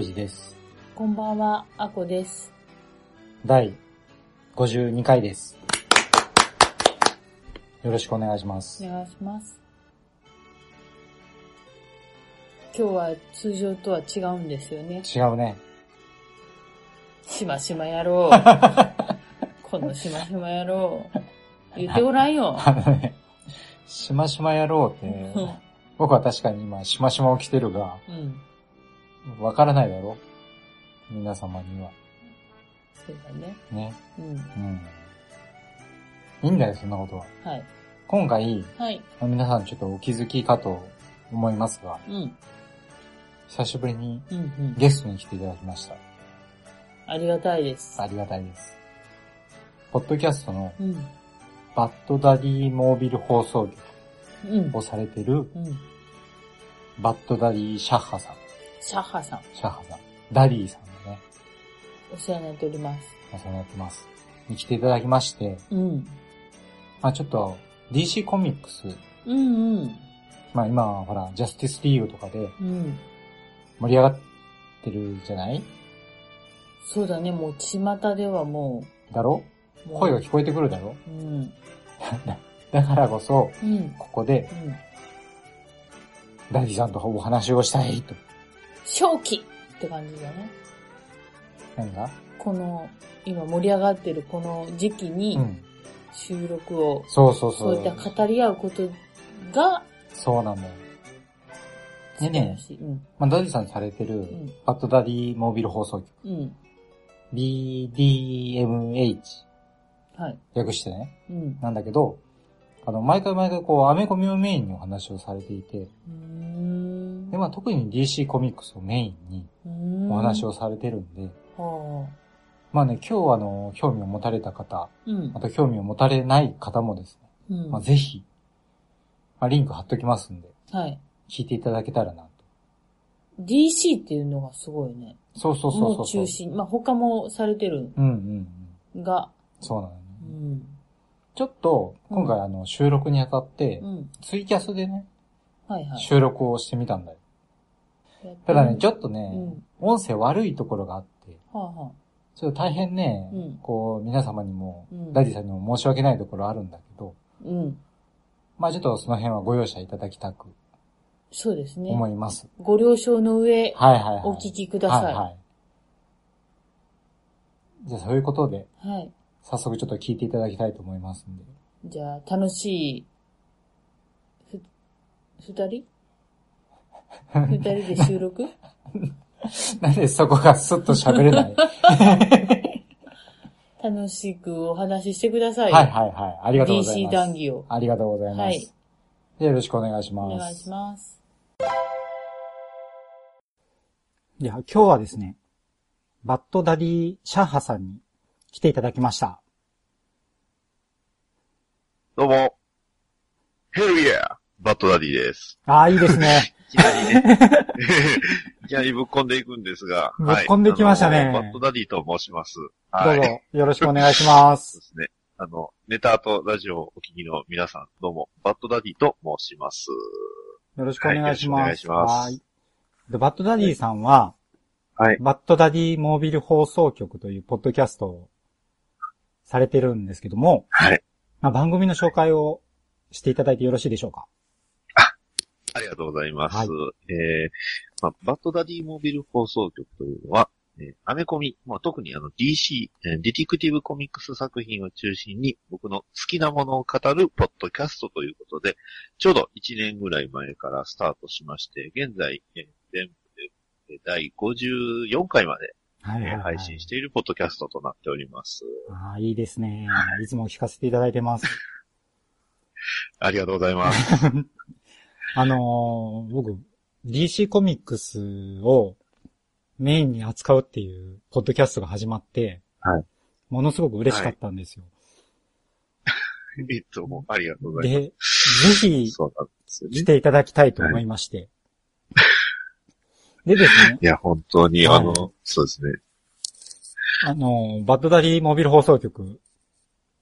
おいじです。こんばんはあこです第52回です。よろしくお願いします。お願いします今日は通常とは違うんですよね違うね。しましまやろう このしましまやろう言ってごらんよ あのね、しましまやろうって、う ん僕は確かに今しましまを着てるが、うんわからないだろ皆様には。そうだねね。うんうん。いいんだよ、そんなことは。はい今回、はい皆さんちょっとお気づきかと思いますが、うん久しぶりにうんうんゲストに来ていただきました。ありがたいですありがたいです。ポッドキャストのうんバッドダディモービル放送局うんをされてるうんバッドダディシャッハさん。シャッハさん。シャッハさん。ダディさんのね、お世話になっております。お世話になってます。に来ていただきまして、うん。まあちょっと DC コミックス、うんうん。まあ今はほら、ジャスティスリーグとかでうん。盛り上がってるじゃない？そうだね。もう巷ではもだろ？うもう。声が聞こえてくるだろ？うん。だからこそ、うん。ここでうん。ダディさんとお話をしたいと。商機って感じだね。何が？この今盛り上がってるこの時期にうん。収録をそうそうそう。そういった語り合うことがそうなんだよ。でねうん。まあダディさんされてるん。バッドダディモービル放送局。うん。BDMH はい。略してね。うん。なんだけど、あの、毎回毎回こう、アメコミをメインにお話をされていて、うーんで、まあ特に DC コミックスをメインにお話をされてるんで、はあ。まあね、今日あの、興味を持たれた方、うん。また興味を持たれない方もですね、うん。まあぜひ、まあリンク貼っときますんで、はい。聞いていただけたらなと。DC っていうのがすごいね。そうそうそうもそう。中心。まあ他もされてるうんうんうん。が。そうなのね。うん。ちょっと、今回あの、収録にあたってう、ん。ツイキャスでね、はいはい。収録をしてみたんだよ。ただね、ちょっっとね、うん。音声悪いところがあって、ちょっと大変ね、うん。こう、皆様にも、うん。ダディさんにも申し訳ないところあるんだけど、うん。まあちょっとその辺はご容赦いただきたくそうですね。思います。ご了承の上はいはいはい。お聞きください。はいはい。じゃあそういうことで、はい。早速ちょっと聞いていただきたいと思いますんで。じゃあ楽しいふ二人？二人で収録？なんでそこがスッと喋れない？楽しくお話ししてください。はいはいはい。ありがとうござい DC ます。談義を。ありがとうございます。はいじゃあよろしくお願いします。お願いします。いや、今日はですね、バッドダディシャッハさんに来ていただきました。どうも。ヘルイヤーバッドダディです。ああ、いいですね。いきなりね。いきなりぶっ込んでいくんですが。ぶっ込んできましたねバッドダディと申します。どはい。うぞよろしくお願いしま。そうですすね。あの、ネタとラジオをお聞きの皆さん、どうも、バッドダディと申します。よろしくお願いします。はいよろしくお願いしますはいでバッドダディさんは、はい。バッドダディモービル放送局というポッドキャストをされてるんですけども、はい。まあ、番組の紹介をしていただいてよろしいでしょうか？ありがとうございます。はいえーまあ、バッドダディモビル放送局というのは、えーアメコミ、まあ、特にあの DC、えーディティクティブコミックス作品を中心に僕の好きなものを語るポッドキャストということで、ちょうど1年ぐらい前からスタートしまして、現在、えー全部でえー第54回まで、はいえー配信しているポッドキャストとなっております。ああ、いいですね。いつも聞かせていただいてます。ありがとうございます。あのー僕、DC コミックスをメインに扱うっていうポッドキャストが始まって、はい。ものすごく嬉しかったんですよ。いつもありがとうございまで、ぜひす。そうなんですよね来。ていただきたいと思いまして。でですね、いや、本当に、はいあの、そうですね。あの、バッドダディモービル放送局、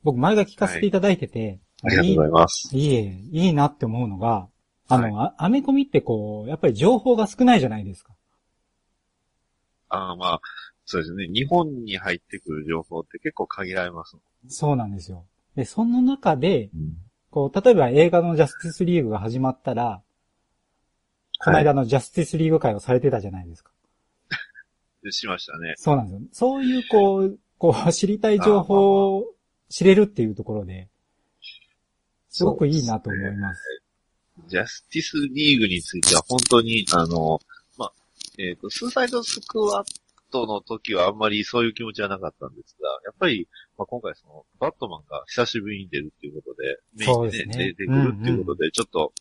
僕前が聞かせていただいてて、ありがとうございます。いいえ、いいなって思うのが、あの、あアメコミってこう、やっぱり情報が少ないじゃないですか。あまあ、そうですね。日本に入ってくる情報って結構限られます。そうなんですよ。で、その中で、うんこう、例えば映画のジャスティスリーグが始まったら、この間のジャスティスリーグ会をされてたじゃないですか。で しましたね。そうなんですよ。そういうこう、こう、知りたい情報を知れるっていうところで、すごくいいなと思います。ジャスティスリーグについては本当に、あの、まあ、えっ、と、スーサイドスクワットの時はあんまりそういう気持ちはなかったんですが、やっぱり、まあ、今回その、バットマンが久しぶりに出るっていうことで、メインでね、ですね出てくるっていうことで、ちょっと、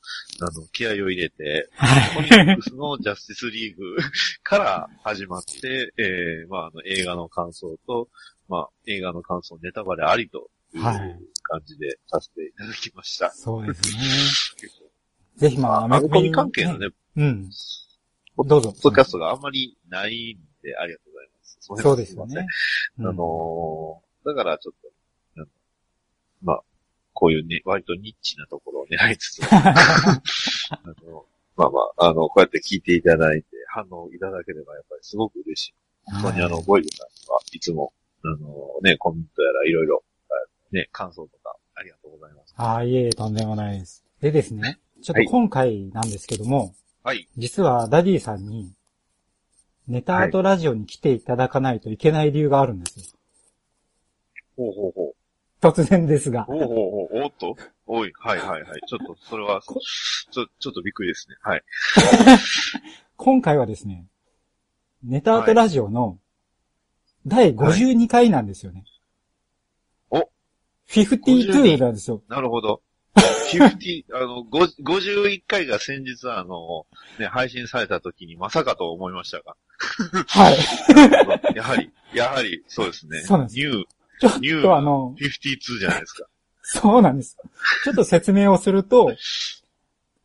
あの、気合を入れて、コミはい。ックスのジャスティスリーグから始まって、えー、まあ、あの、映画の感想と、まあ、映画の感想ネタバレありというはい感じでさせていただきました。そうですね。結 構ぜひまあ、アメコミ関係のね、うん。どうぞ。ポッドキャストがあんまりないんで、ありがとうございます。そのそう辺ですよね。あのーだからちょっと、まあ、こういうね、割とニッチなところを狙いつつ、あの、まあまあ、あの、こうやって聞いていただいて、反応いただければやっぱりすごく嬉しい。うん本当にあの、ボイルさんはいつも、あのね、コメントやらいろいろ、あね、感想とかありがとうございます。ああ、いえいえ、とんでもないです。でですね、ちょっと今回なんですけども、はい。実はダディさんに、ネタアートラジオに来ていただかないといけない理由があるんですよ。ほうほうほう。突然ですが。ほうほうほう。おっとおい、はいはいはい。ちょっと、それは、ちょ、ちょっとびっくりですね。はい。今回はですね、ネタアートラジオの第52回なんですよね。お52なんですよ。なるほど。50、あの、5 51回が先日あの、ね、配信された時にまさかと思いましたが。はい。やはり、やはり、そうですね。そうなんですニューちょっとあの、52じゃないですか。そうなんです。ちょっと説明をすると、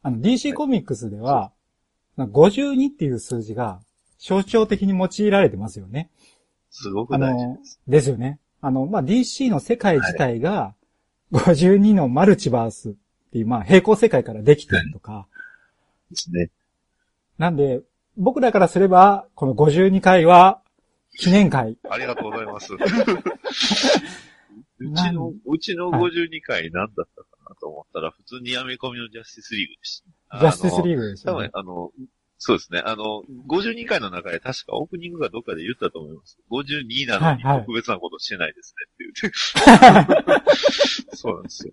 あの、DC コミックスでは、52っていう数字が象徴的に用いられてますよね。すごくあ大事の、ですよね。あの、まあ、DC の世界自体が、52のマルチバースっていう、まあ、平行世界からできてるとか、ですね。なんで、僕らからすれば、この52回は、記念会。ありがとうございます。うちの、うちの52回何だったかなと思ったら、普通にアメコミのジャスティスリーグでした。ジャスティスリーグです多分。あの、そうですね。あの、52回の中で確かオープニングがどっかで言ったと思います。52なのにはいはい特別なことしてないですねって言って。そうなんですよ。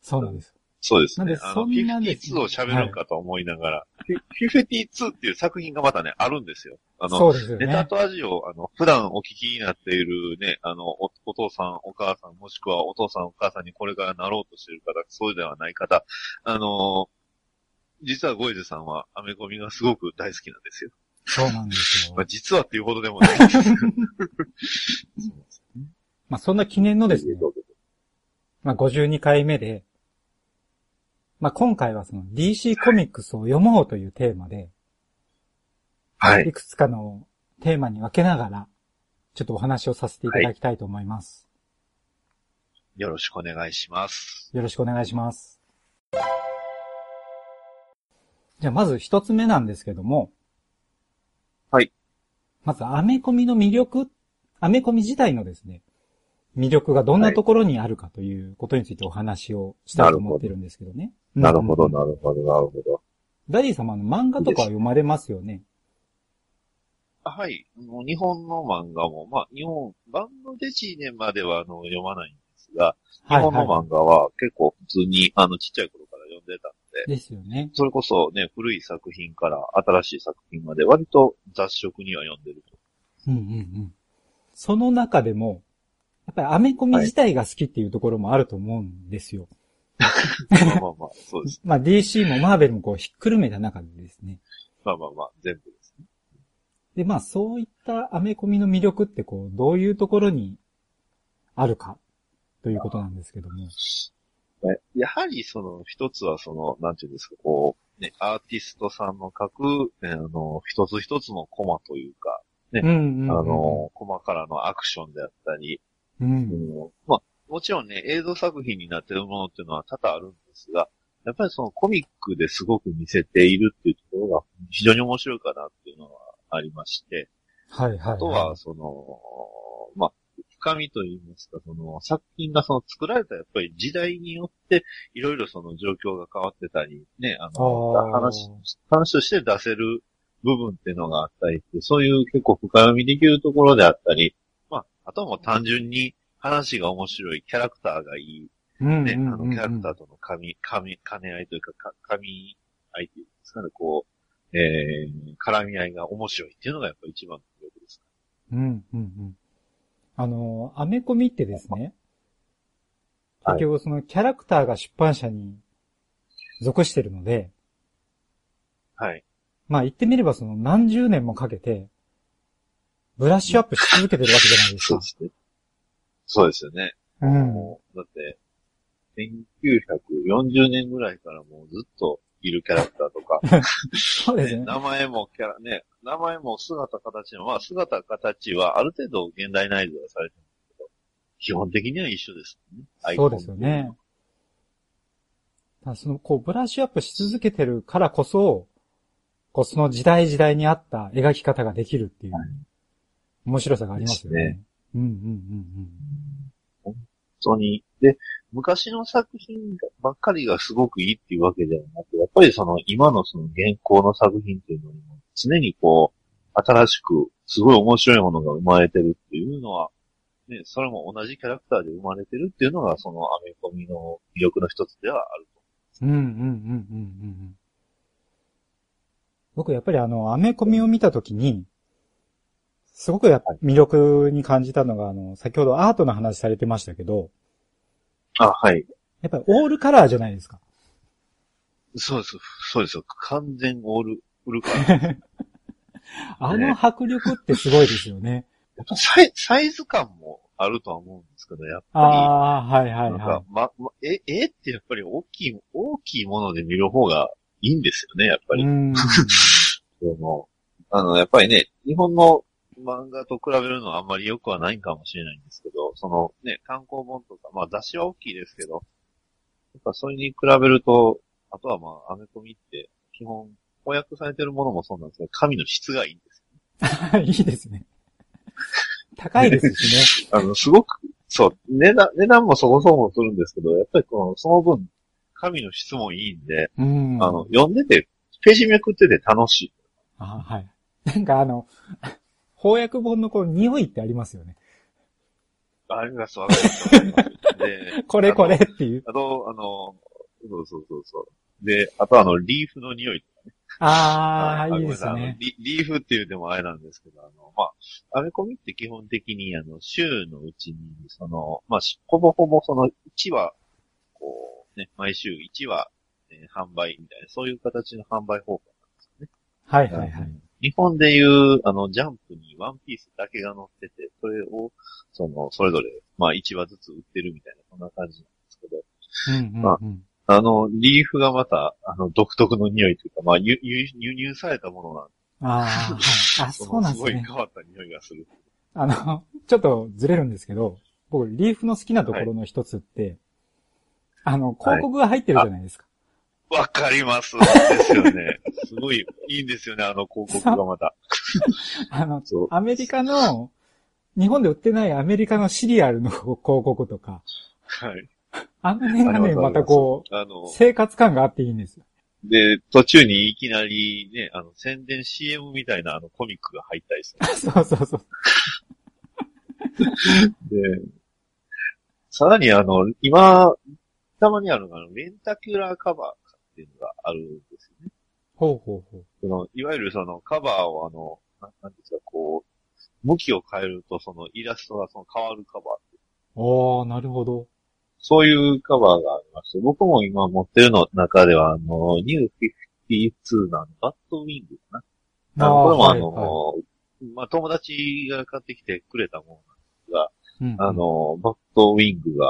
そうなんです。そうですねなんで。あの、そんなですね52を喋るんかと思いながら、52っていう作品がまたね、あるんですよ。あの、ね。ネタとラジオ、あの、普段お聞きになっているね、あの、おお父さん、お母さん、もしくはお父さん、お母さんにこれからなろうとしている方、そうではない方、あの、実はゴイズさんはアメコミがすごく大好きなんですよ。そうなんですよ まあ、。実はっていうほどでもないんです。まあ、そんな記念のですね、まあ、52回目で、まあ、今回はその DC コミックスを読もうというテーマで、はいい。くつかのテーマに分けながら、ちょっとお話をさせていただきたいと思います。よろしくお願いします。よろしくお願いします。じゃあ、まず一つ目なんですけども。はい。まず、アメコミの魅力、アメコミ自体のですね、魅力がどんなところにあるかということについてお話をしたいと思ってるんですけどね。なるほど、うんなるほど、なるほど。ダディ様の漫画とかは読まれますよね。あはい。あの日本の漫画も、まあ、日本、バンドデシネまではあの読まないんですが、日はい本のは漫画は結構普通に、あの、ちっちゃい頃から読んでたんで、い。ですよね。それこそね、古い作品から新しい作品まで割と雑食には読んでると。うんうんうん。その中でも、やっぱりアメコミ自体が好きっていうところもあると思うんですよ。まあまあまあ、そうです。まあ DC もマーベルもこうひっくるめた中でですね。まあまあまあ、全部ですね。で、まあそういったアメコミの魅力ってこう、どういうところにあるかということなんですけども。ね。やはりその一つはその、なんていうんですか、こう、ね、アーティストさんの書く、えあの、一つ一つのコマというか、ねうんうんうんあの、コマからのアクションであったり、うん。うん。まあ、もちろんね、映像作品になっているものっていうのは多々あるんですが、やっぱりそのコミックですごく見せているっていうところが非常に面白いかなっていうのはありまして、はいはい、はい。あとは、その、まあ、深みといいますか、その、作品がその作られたやっぱり時代によって、いろいろその状況が変わってたり、ね、あの、話、話として出せる部分っていうのがあったりって、そういう結構深読みできるところであったり、まあ、あとはもう単純に話が面白い、キャラクターがいい、うんね、あの、キャラクターとの噛み、噛み、兼ね合いというか、か噛み合いというんですかね、こう、えー、絡み合いが面白いっていうのがやっぱ一番の魅力です。うん、うん、うん。あの、アメコミってですね、はい結局そのキャラクターが出版社に属してるので、はい。まあ言ってみればその何十年もかけて、ブラッシュアップし続けてるわけじゃないですかそうで。すね。そうですよね。うん。だって、1940年ぐらいからもうずっといるキャラクターとか、そうですね。ね名前もキャラ、ね、名前も姿形も、まあ姿形はある程度現代内蔵されてるんですけど、基本的には一緒ですよね。そうですよね。その、こう、ブラッシュアップし続けてるからこそ、こう、その時代時代に合った描き方ができるっていうはい、面白さがありますよねですね。うんうんうん本当に。で、昔の作品ばっかりがすごくいいっていうわけではなく、やっぱりその今のその現行の作品っていうのにも常にこう、新しくすごい面白いものが生まれてるっていうのは、ね、それも同じキャラクターで生まれてるっていうのがそのアメコミの魅力の一つではあると。うん。うんうんうんうんうんうん。僕やっぱりあの、アメコミを見たときに、すごくやっぱ魅力に感じたのが、あの、先ほどアートの話されてましたけど、あ、はい。やっぱりオールカラーじゃないですか。そうです。そうですよ。完全オール、フルカラー。や あの迫力ってすごいですよね。っぱサイサイズ感もあるとは思うんですけど、やっぱり。ああ、はいはいなんはか、ま、ま、え、えってやっぱり大きい、大きいもので見る方がいいんですよね、やっぱい。り。うん。その、あの、やっぱりね、日本の漫画と比べるのはあんまり良くはないんかもしれないんですけど、そのね、単行本とか、まあ雑誌は大きいですけど、やっぱそれに比べると、あとはまあ、アメコミって、基本、翻訳されてるものもそうなんですけど、紙の質がいいんです いいですね。高いですしね。あの、すごく、そう、値段、値段もそこそこもするんですけど、やっぱりこの、その分、紙の質もいいんで、うん。あの、読んでて、ページめくってて楽しい。あはい。なんかあの、翻訳本のこう、匂いってありますよね。あります、わかります。わかりますで、これこれっていう。あと、あの、そうそうそうそう。で、あとあの、リーフの匂いね。ああ、ごいいですね。リリーフっていうでもあれなんですけど、あの、まあ、アメコミって基本的に、あの、週のうちに、その、まあ、しほぼほぼその1話、こう、ね、毎週1話、えー販売みたいな、そういう形の販売方法はいはいはい。日本でいう、あの、ジャンプにワンピースだけが載ってて、それを、その、それぞれ、まあ、1話ずつ売ってるみたいな、そんな感じなんですけど、うんうんまうん。あの、リーフがまた、あの、独特の匂いというか、まあ、輸入されたものなんで、ああ、はい。あ、そうなんですごいね。変わった匂いがする。あの、ちょっとずれるんですけど、僕、リーフの好きなところの一つって、あの、広告が入ってるじゃないですか。わかります。ですよね。すごい、いいんですよね、あの広告がまた。あの。アメリカの、日本で売ってないアメリカのシリアルの広告とか、はい。あの辺がね、またこあう、の、生活感があっていいんですよ。で、途中にいきなりね、あの、宣伝 CM みたいなあのコミックが入ったりする。そうそうそう。で、さらにあの、今、たまにあるのが、レンタキュラーカバーっていうのがあるんですよね。ほうほうほう。その、いわゆるそのカバーをあの、ななんですか、こう、向きを変えるとそのイラストがその変わるカバー。ああ、なるほど。そういうカバーがありまして、僕も今持ってるの中では、あの、ニュー SP2 のバッドウィングかな。あの、これもあの、はいはいまあ、友達が買ってきてくれたものなんですが、うんあ、の、バットウィングが、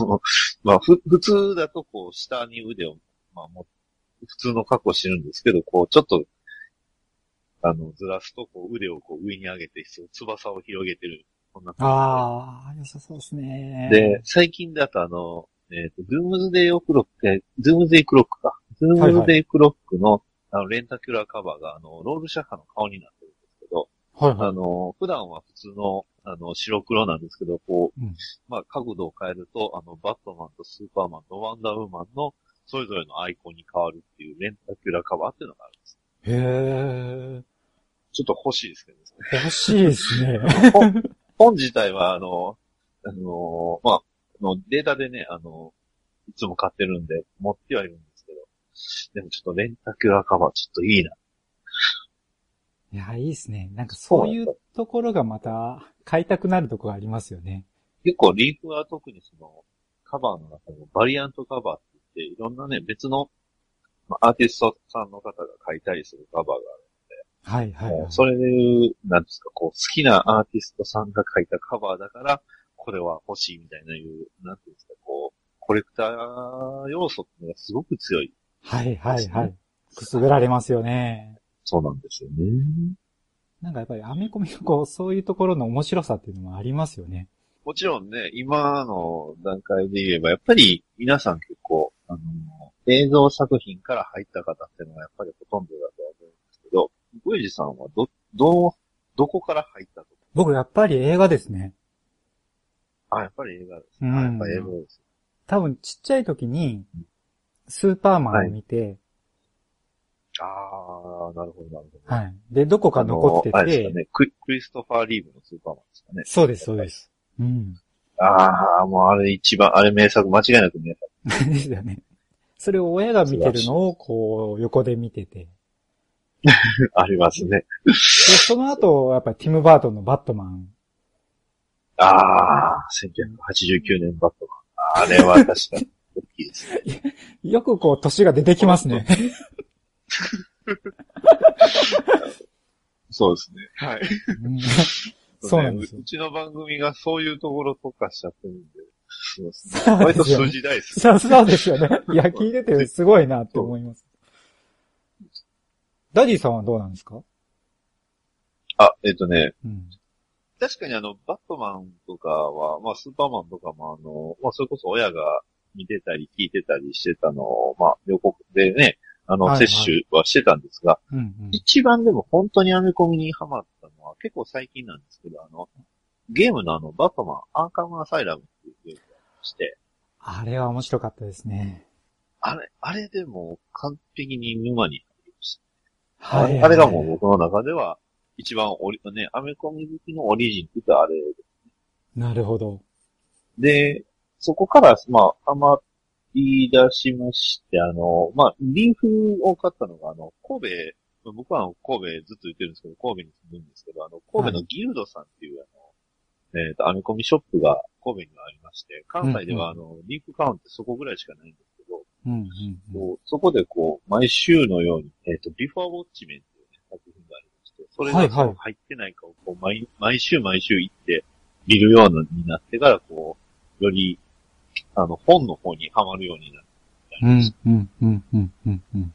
あの まあ、ふ、普通だとこう、下に腕を、まあ、も普通の格好してるんですけど、こう、ちょっと、あの、ずらすと、こう、腕をこう、上に上げて、そう翼を広げてる。こんな感ああ、良さそうですね。じで。で、最近だとあの、えっ、と、ドゥームズデイオクロック、えドゥームズデイクロックか。ドゥームズデイクロックの、あの、レンタキュラーカバーが、あの、ロールシャッハの顔になってるんですけど、はいはい。あの、普段は普通の、あの、白黒なんですけど、こう、うんまあ、角度を変えると、あの、バットマンとスーパーマンとワンダーウーマンの、それぞれのアイコンに変わるっていうレンタキュラーカバーっていうのがあるんです。へえ。ちょっと欲しいですけどね。欲しいですね。本本自体は、あの、あの、まあ、あのデータでね、あの、いつも買ってるんで、持ってはいるんですけど、でもちょっとレンタキュラーカバーちょっといいな。いや、いいですね。なんかそういうところがまた買いたくなるところがありますよね。結構リーフは特にその、カバーの中でもバリアントカバーって、いろんなね、別の、まあ、アーティストさんの方が書いたりするカバーがある。はいはい、はい。もうそれで、なんですか、こう、好きなアーティストさんが書いたカバーだから、これは欲しいみたいないう、なんていうんですか、こう、コレクター要素っていうのがすごく強い。はいはいはい。くすぐられますよね。そうなんですよね。なんかやっぱりアメコミのこう、そういうところの面白さっていうのもありますよね。もちろんね、今の段階で言えば、やっぱり皆さん結構、あの、映像作品から入った方っていうのがやっぱりほとんどだとは思うんですけど、ゴイジさんはど、ど、どこから入ったと僕やっぱり映画ですね。あ、やっぱり映画です。うんあやっぱり映画です。多分ちっちゃい時に、スーパーマンを見て、ああ、なるほど、なるほど。はい。で、どこか残ってて、あですかねクリ、クリストファー・リーブのスーパーマンですかね。そうです、そうです。うん。ああ、もうあれ一番、あれ名作、間違いなく名作。ですよね。それを親が見てるのを、こう、横で見てて。ありますね。で、その後、やっぱりティム・バートンのバットマン。ああ、1989年バットマン。あれは確かに大きいですね。よくこう、年が出てきますね。そうですね。はい。うんそうなんですよう。ちの番組がそういうところ特化しちゃってるんで。そうですね。割と数字大です。そうそうですよね。いや、聞いててすごいなって思います。ダディさんはどうなんですか？あ、えっ、とね、うん。確かにあの、バットマンとかは、まあ、スーパーマンとかもあの、まあ、それこそ親が見てたり聞いてたりしてたのを、まあ、予告でね、あの、はいはい摂取はしてたんですが、うんうん。一番でも本当にアメコミにハマったのは結構最近なんですけど、あの、ゲームのあの、バットマン、アーカムアサイラムっていうゲームして、あれは面白かったですね。あれ、あれでもう完璧に沼に入りました。はい。あれがもう僕の中では、一番オリ、ね、アメコミ好きのオリジンって言ったらあれなるほど。で、そこから、まあ、ハマり出しまして、あの、まあ、リーフを買ったのが、あの、神戸、僕は神戸ずっと言ってるんですけど、神戸に住むんですけど、あの、神戸のギルドさんっていう、あの、えっ、と、アメコミショップが神戸にはありまして、関西ではあの、リーフカウンってそこぐらいしかないんですけど、うんうんうん。こうそこでこう、毎週のように、えっ、と、ビフォーウォッチメンっていう、ね、作品がありまして、それはいはいが入ってないかをこう毎、毎週毎週行って見るようになってから、こう、より、あの、本の方にはまるようになって、うんうんうんうんうんうん。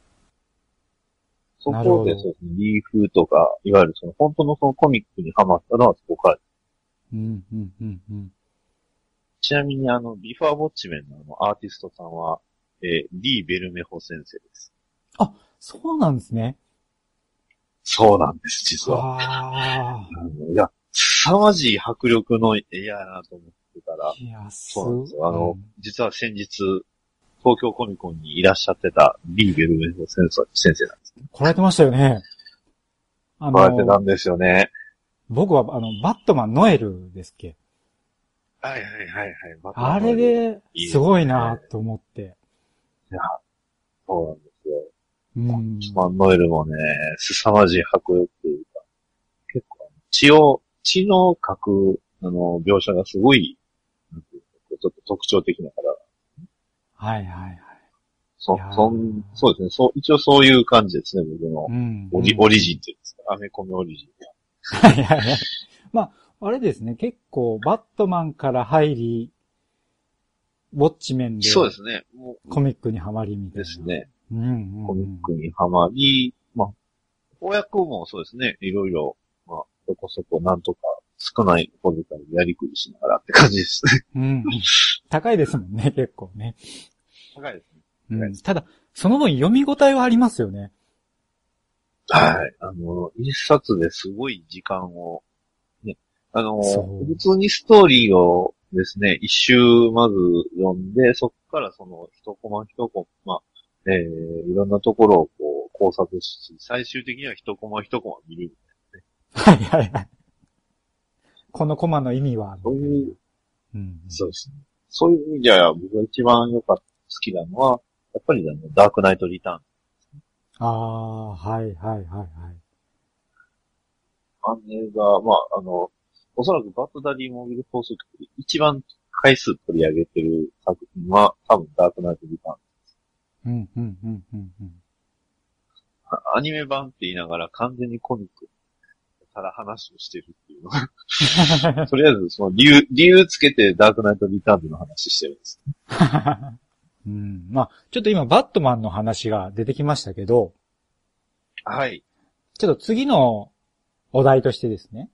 そこでそうですね、リーフとか、いわゆるその本当のそのコミックにはまったのはそこから。うんうんうんうん。ちなみにあの、ビフォーウォッチメンのあの、アーティストさんは、えー、リー・ベルメホ先生です。そうなんですね。そうなんです、実は。あいや、凄まじい迫力の絵やなと思ってたらあ。、いや、すそうなんですよ。あの、うん実は先日、東京コミコンにいらっしゃってたリー・ベルメホ先生なんですね。来られてましたよね。あこうやってたの、んですよね。僕はあの、バットマンノエルですっけ？はいはいはいはい。あれで、すごいなと思って。そうなんですよ。うん。まあ、ノエルもね、凄まじい迫力というか、結構、血を、血の描く、あの、描写がすごい、なんていうかちょっと特徴的だから、はいはいはい。そそん、そうですね。そう、一応そういう感じですね、僕のうん。オリ、うんオリジンっていうんですか？アメコミオリジン。は いはいはい。まあ、あれですね、結構、バットマンから入り、ウォッチメンで、そうですね。もう、コミックにはまりみたいな。ですね。うんうんうん。コミックにはまり、まあ、公約もそうですね。いろいろ、まあ、そこそこなんとか少ない小遣いでやりくりしながらって感じですね。うん。高いですもんね、結構ね。高いですね。うん。ただ、その分読み応えはありますよね。はい。あの、一冊ですごい時間を、ね、あの、普通にストーリーをですね、一周まず読んで、そこからその一コマ一コマ、えー、いろんなところをこう考察し、最終的には一コマ一コマ見る。はいはいはい。このコマの意味は、そういう、うん。そうですね。そういう意味では、僕が一番良かった、好きなのは、やっぱりあの、ダークナイトリターン。ああ、はいはいはいはい。あれが、まあ、あの、おそらくバッドダディモービル放送局で一番回数取り上げてる作品は、多分ダークナイトリターン。うんうんうんうんうん。あアニメ版って言いながら完全にコミックから話をしてるっていうのが、とりあえずその理由、理由つけてダークナイトリターンズの話してるんです。うん。まあ、ちょっと今、バットマンの話が出てきましたけど、はい。ちょっと次のお題としてですね。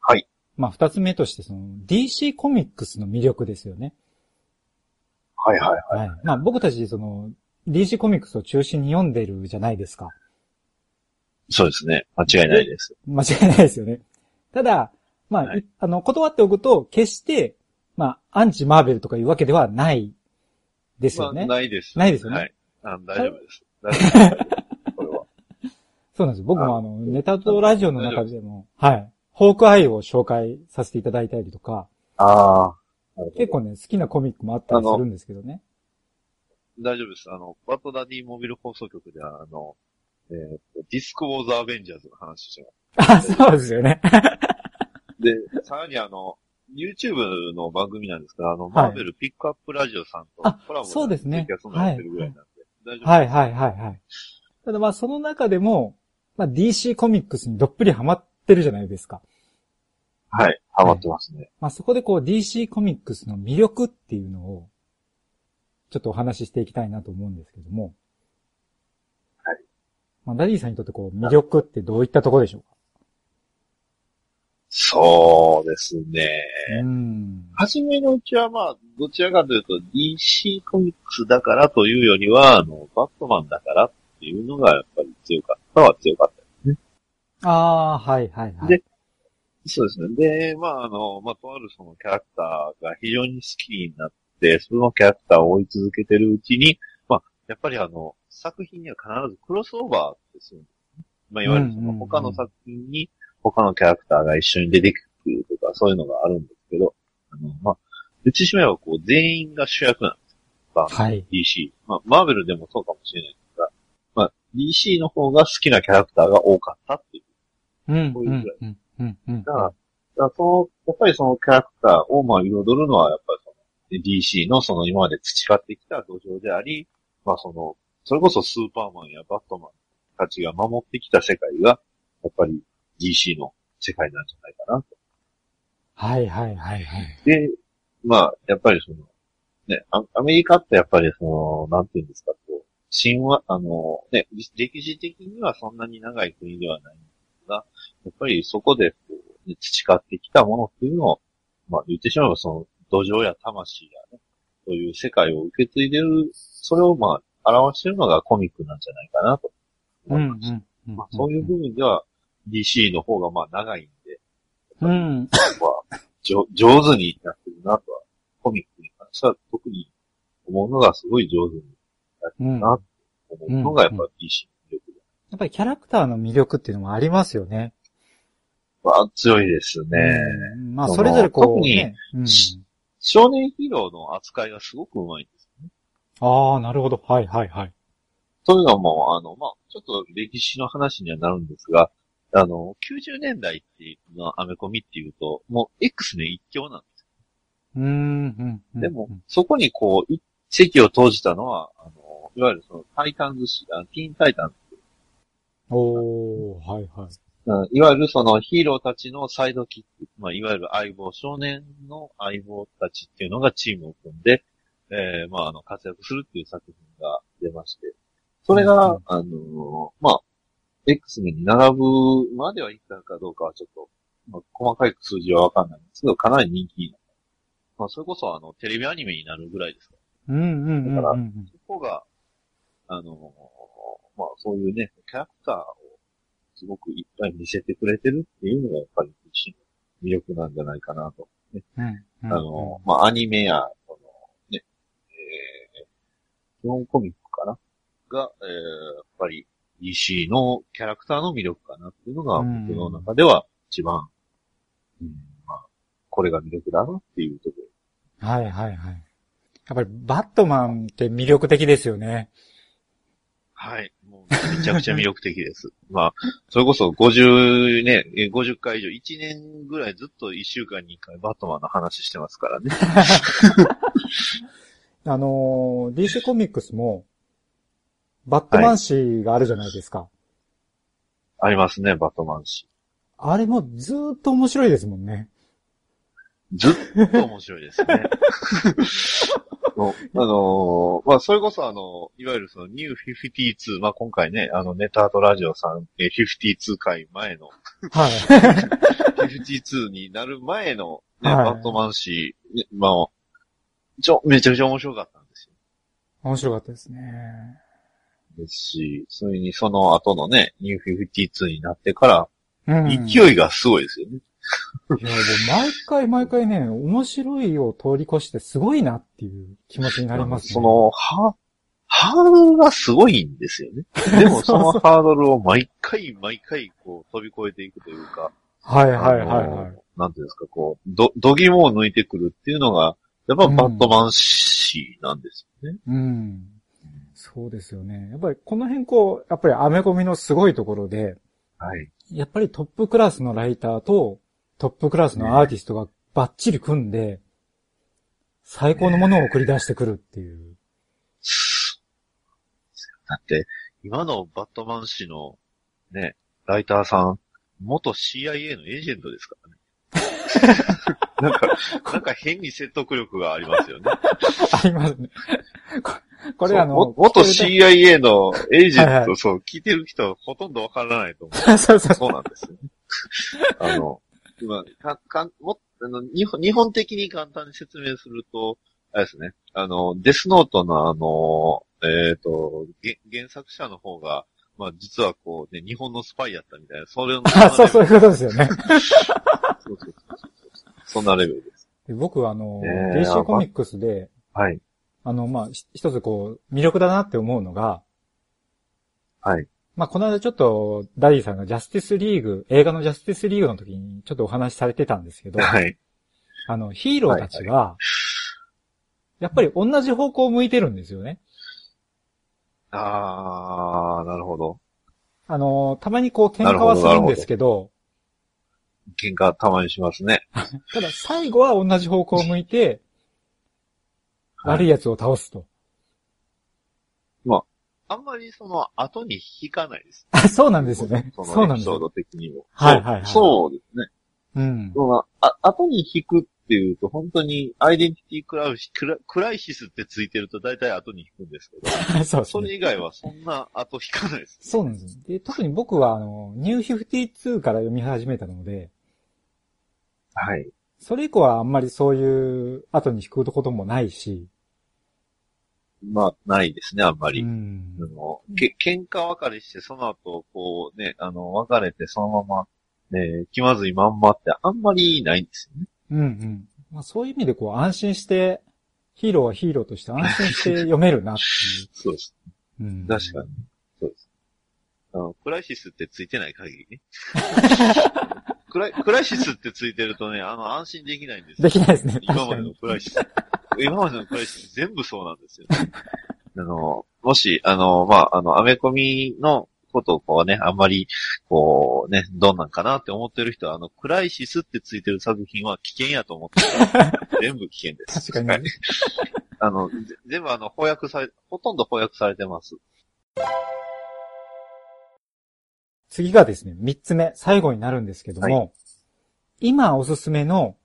はい。まあ、二つ目として、その、DC コミックスの魅力ですよね。はいはいはい。はい。まあ、僕たち、その、DC コミックスを中心に読んでるじゃないですか。そうですね。間違いないです。間違いないですよね。ただ、まあ、はいいあの、断っておくと、決して、まあ、アンチマーベルとかいうわけではないですよまあ、ね。ないです。ないですよねはい。あ大丈夫です。大丈夫です。これは。そうなんですよ。僕もああの、ネタとラジオの中でも、はい。ホークアイを紹介させていただいたりとか、ああ。結構ね、好きなコミックもあったりするんですけどね。大丈夫です。あの、バッドダディモビル放送局では、あの、えーとディスクウォーズアベンジャーズの話してま あ、そうですよね。す。で、さらにあの、YouTube の番組なんですけど、あの、マーベルピックアップラジオさんとあコラボそうですねツイキャスもやってるぐらいなんで、大丈夫はいはいはいはい。ただまあその中でも、まあ DC コミックスにどっぷりハマってるじゃないですか。はい。ハマってますね。まあそこでこう DC コミックスの魅力っていうのを、ちょっとお話ししていきたいなと思うんですけども。はい。まあダディさんにとってこう魅力ってどういったところでしょうか？そうですね。うん。初めのうちはまあ、どちらかというと DC コミックスだからというよりは、あの、バットマンだからっていうのがやっぱり強かったは強かった。ああ、はいはいはい。でそうですね。で、まあ、あの、まあ、とあるそのキャラクターが非常に好きになって、そのキャラクターを追い続けてるうちに、まあ、やっぱりあの、作品には必ずクロスオーバーでするんですね。まあ、いわゆるその他の作品に他のキャラクターが一緒に出てくるとか、そういうのがあるんですけど、あの、まあ、言ってしまえばこう、全員が主役なんですよ。まあはい。DC。まあ、マーベルでもそうかもしれないですが、まあ、DC の方が好きなキャラクターが多かったっていう。うん。こういうぐらいうん。うん。うん。だから、だからその、やっぱりそのキャラクターをまあ彩るのは、やっぱりその、DC のその今まで培ってきた土壌であり、まあその、それこそスーパーマンやバットマンたちが守ってきた世界が、やっぱり DC の世界なんじゃないかなと。はいはいはいはい。で、まあ、やっぱりその、ね、アアメリカってやっぱりその、なんていうんですか、こう、神話、あの、ね、歴史的にはそんなに長い国ではないんですが、やっぱりそこでこう、ね、培ってきたものっていうのを、まあ言ってしまえばその、土壌や魂やね、そういう世界を受け継いでる、それをまあ、表してるのがコミックなんじゃないかなとうん思います。うん。まあ、そういう部分では、DC の方がまあ長いんで、うん。まあ、上上手になってるなとは、コミックに関しては特に思うのがすごい上手になってるなと思うのがやっぱ DC の魅力で。やっぱりキャラクターの魅力っていうのもありますよね。まあ、強いですね。うんまあ、それぞれこう、特にね。うん少年ヒーローの扱いがすごく上手いんです。ああ、なるほど。はいはいはい。というのも、あの、まあ、ちょっと歴史の話にはなるんですが、あの、90年代っていうのはアメコミっていうと、もう X の一強なんですうーん、うん。うんでも、そこにこう、一席を投じたのは、あの、いわゆるその、タイタンズし、あティーンタイタンズおー、はいはい。うんいわゆるそのヒーローたちのサイドキック、まあ、いわゆる相棒、少年の相棒たちっていうのがチームを組んで、えー、まあ、あの、活躍するっていう作品が出まして、それが、うんあのまあ、X に並ぶまではいったかどうかはちょっと、まあ、細かい数字はわかんないんですけど、かなり人気になった。まあ、それこそあの、テレビアニメになるぐらいですか。らうんうん。うん。うん。だから。そこが、あのまあ、そういうね、キャラクターをすごくいっぱい見せてくれてるっていうのがやっぱり DC の魅力なん。じゃないかなと。うん。うん。あの、まあ、アニメや、その、ね、えー、基本コミックかなが、えー、やっぱり DC のキャラクターの魅力かなっていうのがうん僕の中では一番、うん、まあ、これが魅力だなっていうところ。はいはいはい。やっぱりバットマンって魅力的ですよね。はい。もうめちゃくちゃ魅力的です。まあ、それこそ50ね、え50回以上、1年ぐらいずっと1週間に1回バットマンの話してますからね。あのー、DC コミックスも、バットマン誌があるじゃないですか。ありますね、バットマン氏。あれもずーっと面白いですもんね。ずっと面白いですね。あのーまあ、それこそあの、いわゆるそのニュー52、まあ、今回ね、あの、ネタートラジオさん、えー52回前の、はい。52になる前の、ね、はいバットマン氏、ねまあ、ちょ、めちゃくちゃ面白かったんですよ。面白かったですね。ですし、それにその後のね、ニュー52になってから、うん。勢いがすごいですよね。いや、もう毎回毎回ね、面白いを通り越してすごいなっていう気持ちになりますね。その、は、ハードルがすごいんですよね。でもそのハードルを毎回毎回こう飛び越えていくというか、はいはいはいあはいの。なんていうんですか、こう、ど、どぎもを抜いてくるっていうのが、やっぱバットマン誌なんですよね。うん。そうですよね。やっぱりこの辺こう、やっぱりアメコミのすごいところで、はい。やっぱりトップクラスのライターとトップクラスのアーティストがバッチリ組んで、最高のものを送り出してくるっていう。だって、今のバットマン誌のね、ライターさん、元 CIA のエージェントですからね。なんか、なんか変に説得力がありますよね。ありますね。こ これあのも、元 CIA のエージェント、はいはいそう、聞いてる人はほとんどわからないと思う。そうそうそうなんですよね。あの、今、か、か、も、あの、日本、日本的に簡単に説明すると、あれですね、あの、デスノートのあの、えっ、と、げ原作者の方が、まあ実はこうね、日本のスパイやったみたいな、それの、あ、そうそういうことですよね。そうそうそうそんなレベルです。で僕あの、ねえ DC コミックスで、はい。あの、まあ、ひ一つこう、魅力だなって思うのが、はい。まあ、この間ちょっと、ダディさんがジャスティスリーグ、映画のジャスティスリーグの時にちょっとお話しされてたんですけど、はい。あの、ヒーローたちが、やっぱり同じ方向を向いてるんですよね。あー、なるほど。あの、たまにこう喧嘩はするんですけど、喧嘩たまにしますね。ただ最後は同じ方向を向いて、はい悪い奴を倒すと。あんまりその後に引かないです。あそうなんですよね。そそうなんですエピソード的にも。はいはいはいそうですね。うん。あ、後に引くっていうと、本当にアイデンティティクラウシクラクライシスってついてると大体後に引くんですけど、そうですね。それ以外はそんな後引かないです。そうなんです。で、特に僕はあの、ニュー52から読み始めたので、はい。それ以降はあんまりそういう後に引くこともないし、まあ、ないですね、あんまり。うんあのけ喧嘩別れして、その後、こうね、あの、別れて、そのまま、ね、気まずいまんまってあんまりないんですよね。うんうん。まあ、そういう意味でこう安心して、ヒーローはヒーローとして安心して 読めるなっていそうです。う。うん、確かに。そうです。あの、クライシスってついてない限りね。クライ、クライシスってついてるとね、あの、安心できないんですよできないですね。今まで。のクライシス。今までのクライシス全部そうなんですよ、ね。あの、もし、あの、まあ、あの、アメコミのことをこうね、あんまり、こうね、どんなんかなって思ってる人は、あの、クライシスってついてる作品は危険やと思ってたら 全部危険です。確かにはいあの、ぜ全部あの、翻訳され、ほとんど翻訳されてます。次がですね、三つ目、最後になるんですけども、は今おすすめの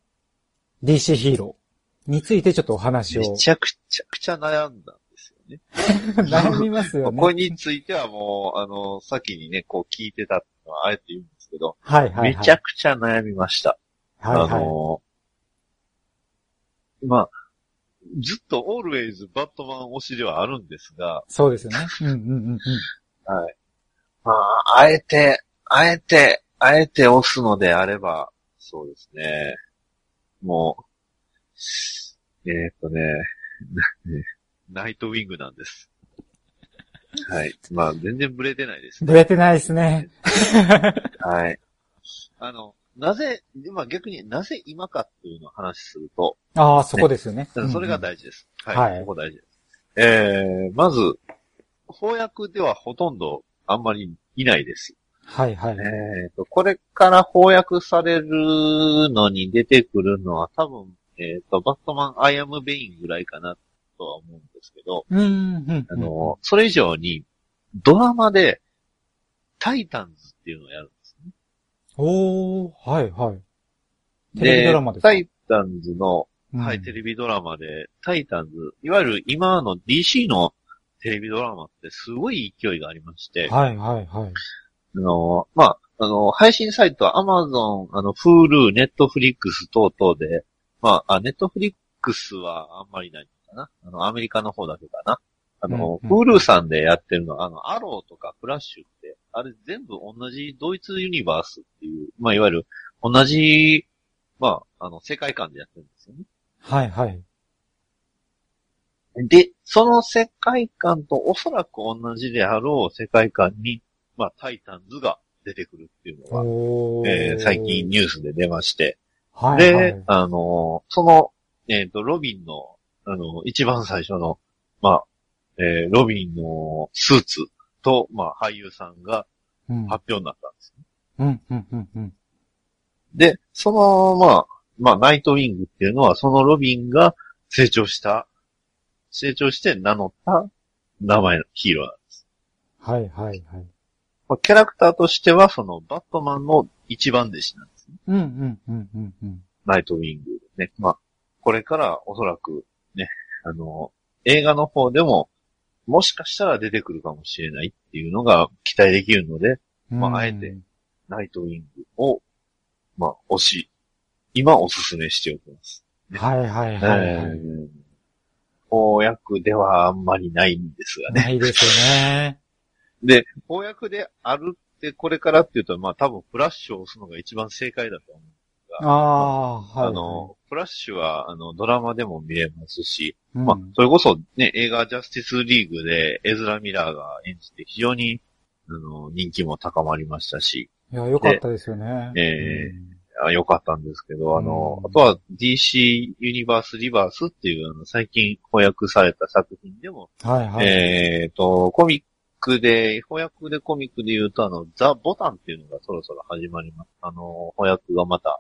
DC ヒーローについてちょっとお話をめちゃくちゃくちゃ悩んだんですよね。悩みますよね。これについてはもう、あの、先にね、こう聞いてたのはあえて言うんですけど、はいはい、はい。めちゃくちゃ悩みました。はいはい、あの、まあ、ずっとオールウェイズバットマン推しではあるんですが、そうですよね。うんうんうんうん。はい。まあ、あえて、あえて、あえて押すのであれば、そうですね。もう、えーっとね、ナイトウィングなんです。はい。まあ、全然ブレてないですね。ブレてないですね。はい。あの、なぜ、まあ逆になぜ今かっていうのを話すると、ああ、そこですよね。それが事。大事です。はい。はいそこ大事です。えー、まず、翻訳ではほとんどあんまりいないです。はいはい。えーと、これから翻訳されるのに出てくるのは多分、えーと、バットマン I Am Bane ぐらいかなとは思うんですけど、うん、うん。あの、それ以上にドラマでタイタンズっていうのをやるんですね。おー、はいはい。テレビドラマですか？タイタンズのはい、うんテレビドラマで、タイタンズ、いわゆる今の DC のテレビドラマってすごい勢いがありまして、はいはいはい。あの、まあ、あの、配信サイトは Amazon、あの、Hulu、Netflix 等々で、まあ、あ、Netflix はあんまりないのかな？あの、アメリカの方だけかな？あの、うんうん Hulu さんでやってるのは、あの、アローとかフラッシュって、あれ全部同じドイツユニバースっていう、まあ、いわゆる同じ、まあ、あの、世界観でやってるんですよね。はいはい。で、その世界観とおそらく同じであろう世界観に、まあ、タイタンズが出てくるっていうのが。えー最近ニュースで出まして、はいはい、で、あのーその、えっ、と、ロビンの、あの、一番最初の、まあ、えーロビンのスーツと、まあ、俳優さんがうん、発表になったんです。うん、うん、うん、うん。で、その、まあ、まあ、ナイトウィングっていうのは、そのロビンが成長した、成長して名乗った名前のヒーローなんです。はいはいはい。まあ、キャラクターとしては、その、バットマンの一番弟子なんですね。うん、うん、うん、うん、うん。ナイトウィングね。まあ、これからおそらくね、あの、映画の方でも、もしかしたら出てくるかもしれないっていうのが期待できるので、まああえてナイトウィングを、まあ、推し、今おすすめしておきます。はいはいはい、はいえー翻訳ではあんまりないんですがね。ないですよね。で、翻訳であるってこれからっていうと、まあ多分フラッシュを押すのが一番正解だと思う。ああ、はい。あの、フラッシュは、あの、ドラマでも見れますし、うん、まあ、それこそね、映画ジャスティスリーグでエズラ・ミラーが演じて非常に、あの、人気も高まりましたし、いや、よかったですよね。えあ良かったんですけど、あの、うんあとは DC ユニバースリバースっていう、あの、最近翻訳された作品でも、うんはいはい。えっ、と、コミックで、翻訳でコミックで言うと、あの、ザ・ボタンっていうのがそろそろ始まります。あの、翻訳がまた、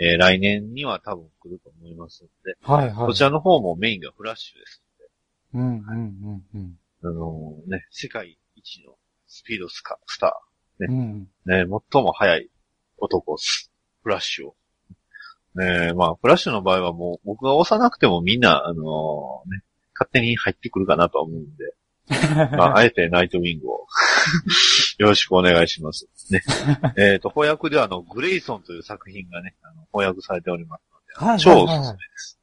えー来年には多分来ると思いますので、はいはい。こちらの方もメインがフラッシュですうん、うん、うん、うん。ので、あのね、世界一のスピードスカスタねうん。ー、ね、最も速い男ス、フラッシュを。ねまあ、フラッシュの場合はもう僕が押さなくてもみんな、あのね、勝手に入ってくるかなとは思うんで、まあ、あえてナイトウィングを よろしくお願いします。ね。えっと、翻訳ではあの、グレイソンという作品がね、あの翻訳されておりますので、はい超おすすめです。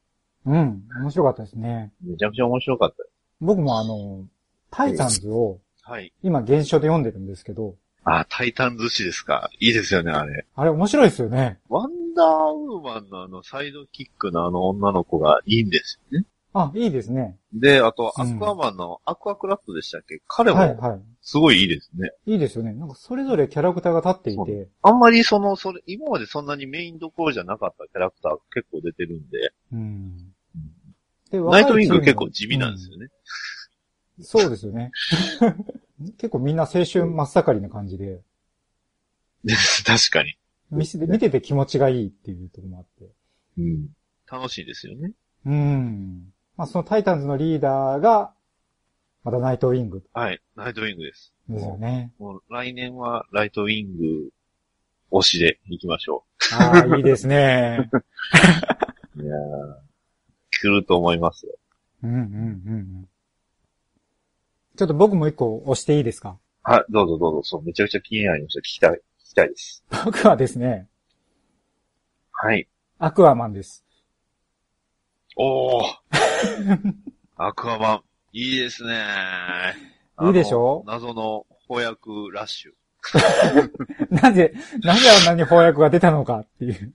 うん、面白かったですね。めちゃくちゃ面白かったです。僕もあの、タイタンズをはい。今原書で読んでるんですけど、あ、タイタン寿司ですか？いいですよね、あれ。あれ面白いですよね。ワンダーウーマンのあの、サイドキックのあの女の子がいいんですよね。あ、いいですね。で、あと、うんアクアマンのアクアクラップでしたっけ？彼も、はいはい。すごいいいですね。いいですよね。なんかそれぞれキャラクターが立っていて、あんまりその、それ、今までそんなにメインどころじゃなかったキャラクターが結構出てるんで、うん。でナイトウィング結構地味なんですよね。うんそうですよね。結構みんな青春真っ盛りな感じで、確かに。見せて見てて気持ちがいいっていうところもあって。うん。楽しいですよね。うん。まあそのタイタンズのリーダーが、またナイトウィングはい。ライトウィングです。ですよね。もう来年はライトウィング推しで行きましょああ、いいですね。う。いやー来ると思いますよ。うんうんうんうん。ちょっと僕も一個押していいですか？はい、どうぞどうぞ。そう、めちゃくちゃ気になりました。聞きたい、聞きたいです。僕はですね、はい。アクアマンです。おー アクアマン。いいですねいいでしょ？あの謎の翻訳ラッシュ。なぜ、なぜあんなに翻訳が出たのかっていう。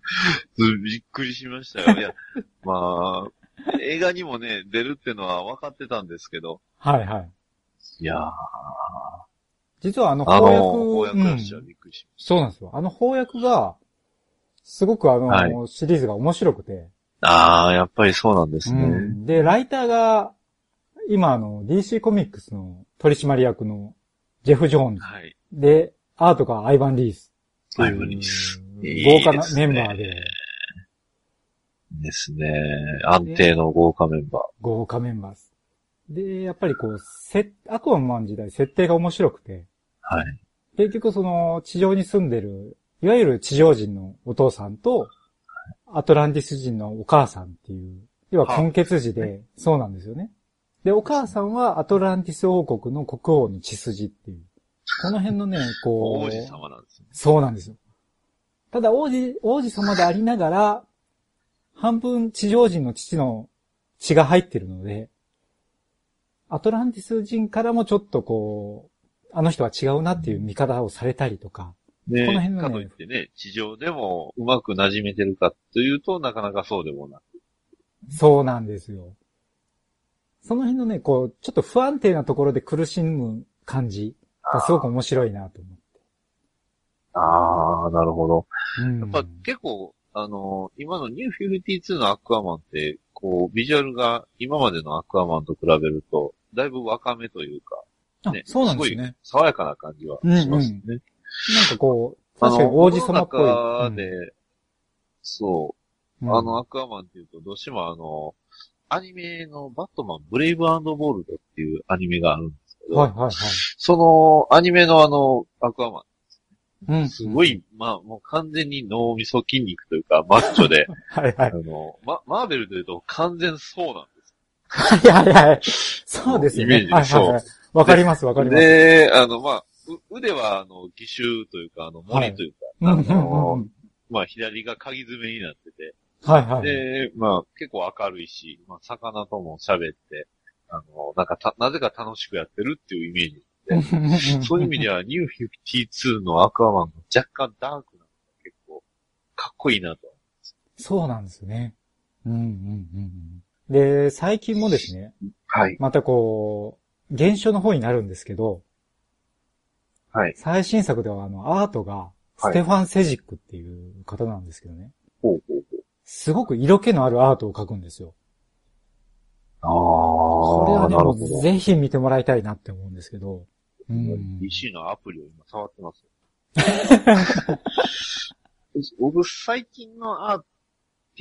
うんびっくりしましたよ。いや、まあ、映画にもね、出るってのは分かってたんですけど、はいはい。いやー実はあのあ翻の、訳、翻訳ラッシュはうんびっくりしそうなんですよ。あの翻訳が、すごくあの、はいシリーズが面白くて。あー、やっぱりそうなんですね。うんで、ライターが、今あの、DC コミックスの取締役のジェフ・ジョーンズはい。で、アートがアイバン・リース。アイバンリース豪華なメンバーで、ですね。安定の豪華メンバー。豪華メンバーです。で、やっぱりこう、せ、アクアマン時代設定が面白くて、はい。結局その地上に住んでる、いわゆる地上人のお父さんと、アトランティス人のお母さんっていう、要は根血児で、そうなんですよね。で、お母さんはアトランティス王国の国王の血筋っていう。この辺のね、こう。王子様なんですよ。そうなんですよ。ただ王子、王子様でありながら、半分地上人の父の血が入ってるので、アトランティス人からもちょっとこう、あの人は違うなっていう見方をされたりとか、ねこの辺のねかといってね、地上でもうまく馴染めてるかというと、なかなかそうでもなく。そうなんですよ。その辺のね、こう、ちょっと不安定なところで苦しむ感じがすごく面白いなと思って。あー、なるほど。うんやっぱ結構、あの今のニュー52のアクアマンって、こう、ビジュアルが今までのアクアマンと比べると、だいぶ若めというか、あね、そうなんですごいね。爽やかな感じはしますね。なんかこう、あの、確かに王子様っぽい。世のそう、うんあの、アクアマンっていうと、どうしてもあの、アニメのバットマンブレイブボールドっていうアニメがあるんですけど、はいはいはい。そのアニメのあの、アクアマうんン、すごい、まあもう完全に脳みそ筋肉というか、マッチョで、はいはいあ。の、ま、マーベルで言うと完全そうなんです。はいはいはい。そうですよね。イメージではいはいはい。わかりますわかります。で、あの、まあ、う腕はあの、義手というか、あの、森というか、あうんうんうんのうんまあ、左が鍵爪になってて、はいはい。で、まあ、結構明るいし、まあ、魚とも喋って、あの、なんかた、なぜか楽しくやってるっていうイメージ。そういう意味では、ニュー52のアクアマンが若干ダークなのが結構、かっこいいなと。そうなんですよね。うんうんうんうん。で、最近もですね、はい。またこう、現象の方になるんですけど、はい。最新作ではあの、アートが、ステファン・セジックっていう方なんですけどね。ほうほうほう。すごく色気のあるアートを描くんですよ。ああ、これはね、も。ぜひ見てもらいたいなって思うんですけど。うん。DC のアプリを今触ってます。僕、最近のアー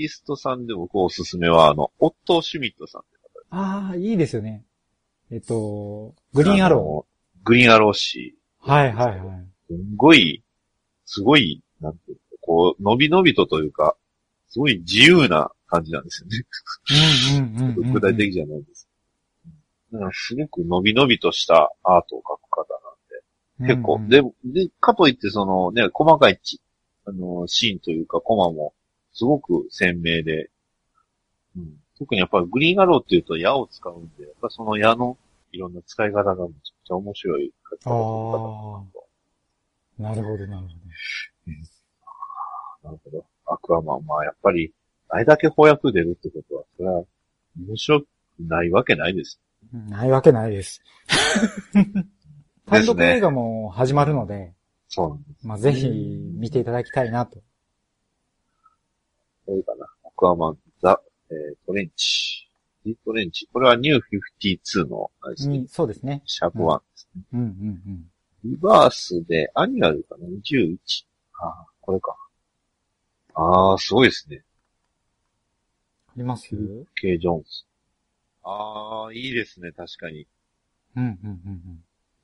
ティストさんで僕おすすめは、あの、オットー・シュミットさんって方ああ、いいですよね。えっと、グリーンアロのグリーンアロー氏。ー。はいはいはい。すごい、すごい、なんていうか、こう、伸び伸びとというか、すごい自由な感じなんですよね。うんうんうんうんうん。具体的じゃないんです。だからすごく伸び伸びとしたアートを描く方なんで、結構、うんうんで、で、かといってそのね、細かいち、あの、シーンというかコマも、すごく鮮明で、うん、特にやっぱりグリーンアローっていうと矢を使うんで、やっぱその矢のいろんな使い方がめちゃくちゃ面白い方をする方だなとなるほど、なるほなるほど。アクアマン、まあやっぱり、あれだけ翻訳出るってことは、それは面白くないわけないです。ど。ないわけないです。単独映画も始まるので、そうなんです。まあ、ぜひ見ていただきたいなと。それかな。アクアマン、 The、えー、 Trench。The Trench？これは New 52の、あれですねに、そうですね。シャープ1ですね。うんうんうん。 Rebirth で、 Annual かな ?21。ああ、これか。ああ、すごいですね。あります？K・ ジョンス。ああ、いいですね、確かに。うん、うん、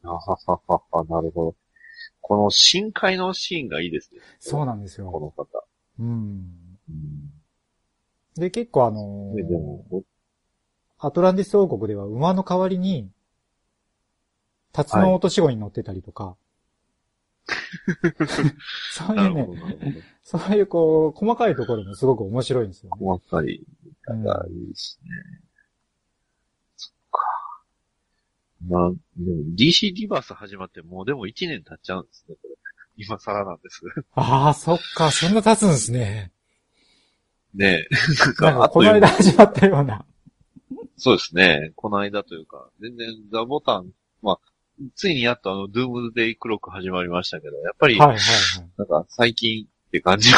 うん。あはははは、なるほど。この深海のシーンがいいですね。そうなんですこよ。の方。うん。うん。で、結構あのーアトランティス王国では馬の代わりに、タツノオトシゴに乗ってたりとか、そうないうね。そういうこう、細かいところもすごく面白いんですよ、ね。細かいうん方がいいですね。そっか。まあ、でも DC リバース始まってもうでも1年経っちゃうんですね、これ。今更なんです。ああ、そっか、そんな経つんですね。ねえ。なんかこの間始まったような。そうですね。この間というか、全然ザボタン、まあ、ついにやっとあの、ドゥームズデイクロック始まりましたけど、やっぱり、はいはいはい。なんか最近って感じ。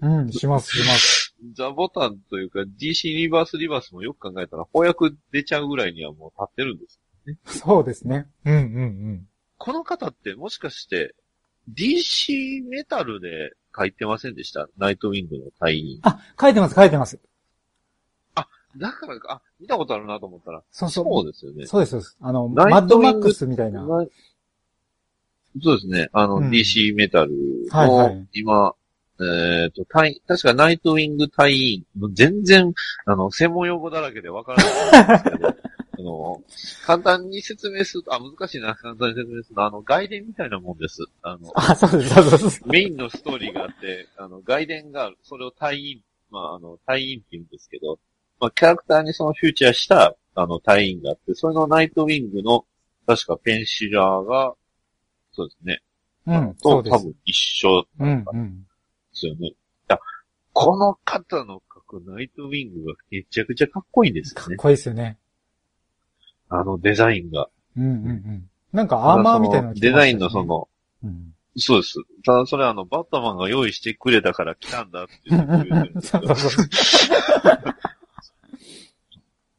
うん、しますします。ザボタンというか DC リバースリバースもよく考えたら翻訳出ちゃうぐらいにはもう経ってるんです。そうですね。うんうんうん。この方ってもしかして DC メタルで書いてませんでした？ナイトウィングの隊員。あ、書いてます、書いてます。だからか、あ、見たことあるなと思ったら、そうそう。そうですよね。そうです、そうです。あの、マッドマックスみたいな。なそうですね。あの、うん DC メタルの、はいはい今、えっ、と、隊確かナイトウィング隊員の全然、あの、専門用語だらけでわからないんですけど、あ の、簡単に説明すると、あ、難しいな、簡単に説明すると、あの、外伝みたいなもんです。あの、あ、そうです、そうです。メインのストーリーがあって、あの、外伝がある。それを隊員、まあ、あの、隊員って言うんですけど、まあ、キャラクターにそのフューチャーした、あの、隊員があって、それのナイトウィングの、確かペンシラーが、そうですね。うん、そと。多分一緒うん、うん。ですよね。いや、この方の描くナイトウィングがめちゃくちゃかっこいいんですよね。かっこいいですよね。あのデザインが。うん、うん、うん。なんかアーマーみたいなねデザインのそ、の、うん。そうです。ただそれはあの、バットマンが用意してくれたから来たんだって言ってるんですけどそうそうそう。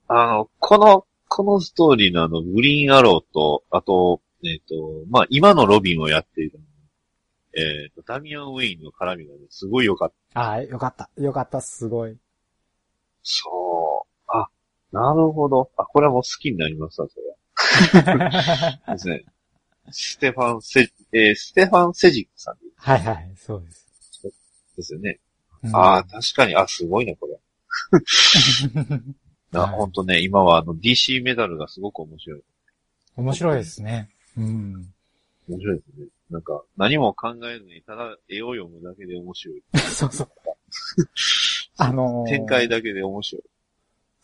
あの、この、このストーリーのあの、グリーンアローと、あと、えっ、と、まあ、今のロビンをやっている、えっ、と、ダミアン・ウェインの絡みがね、すごい良かった。ああ、よかった。よかった、すごい。そう。あ、なるほど。あ、これはもう好きになりました、それは。ですね。ステファン・セ、えーステファン・セジックさんはいはい、そうです。ですよね。うんああ、確かに、あ、すごいね、これ。あ、はいほんとね、今はあの、DC メダルがすごく面白い。面白いですね。うん。面白いですね。なんか、何も考えずに、ただ絵を読むだけで面白い。そうそう。あのー展開だけで面白い。